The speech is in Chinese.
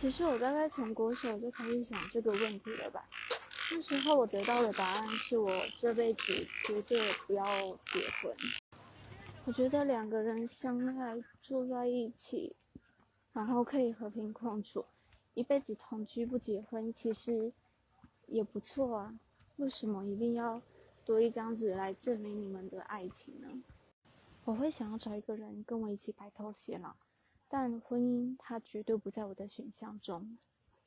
其实我大概从国手就开始想这个问题了吧。那时候我得到的答案是我这辈子绝对不要结婚。我觉得两个人相爱住在一起，然后可以和平共处，一辈子同居不结婚，其实也不错啊。为什么一定要多一张纸来证明你们的爱情呢？我会想要找一个人跟我一起白头偕老，但婚姻它绝对不在我的选项中。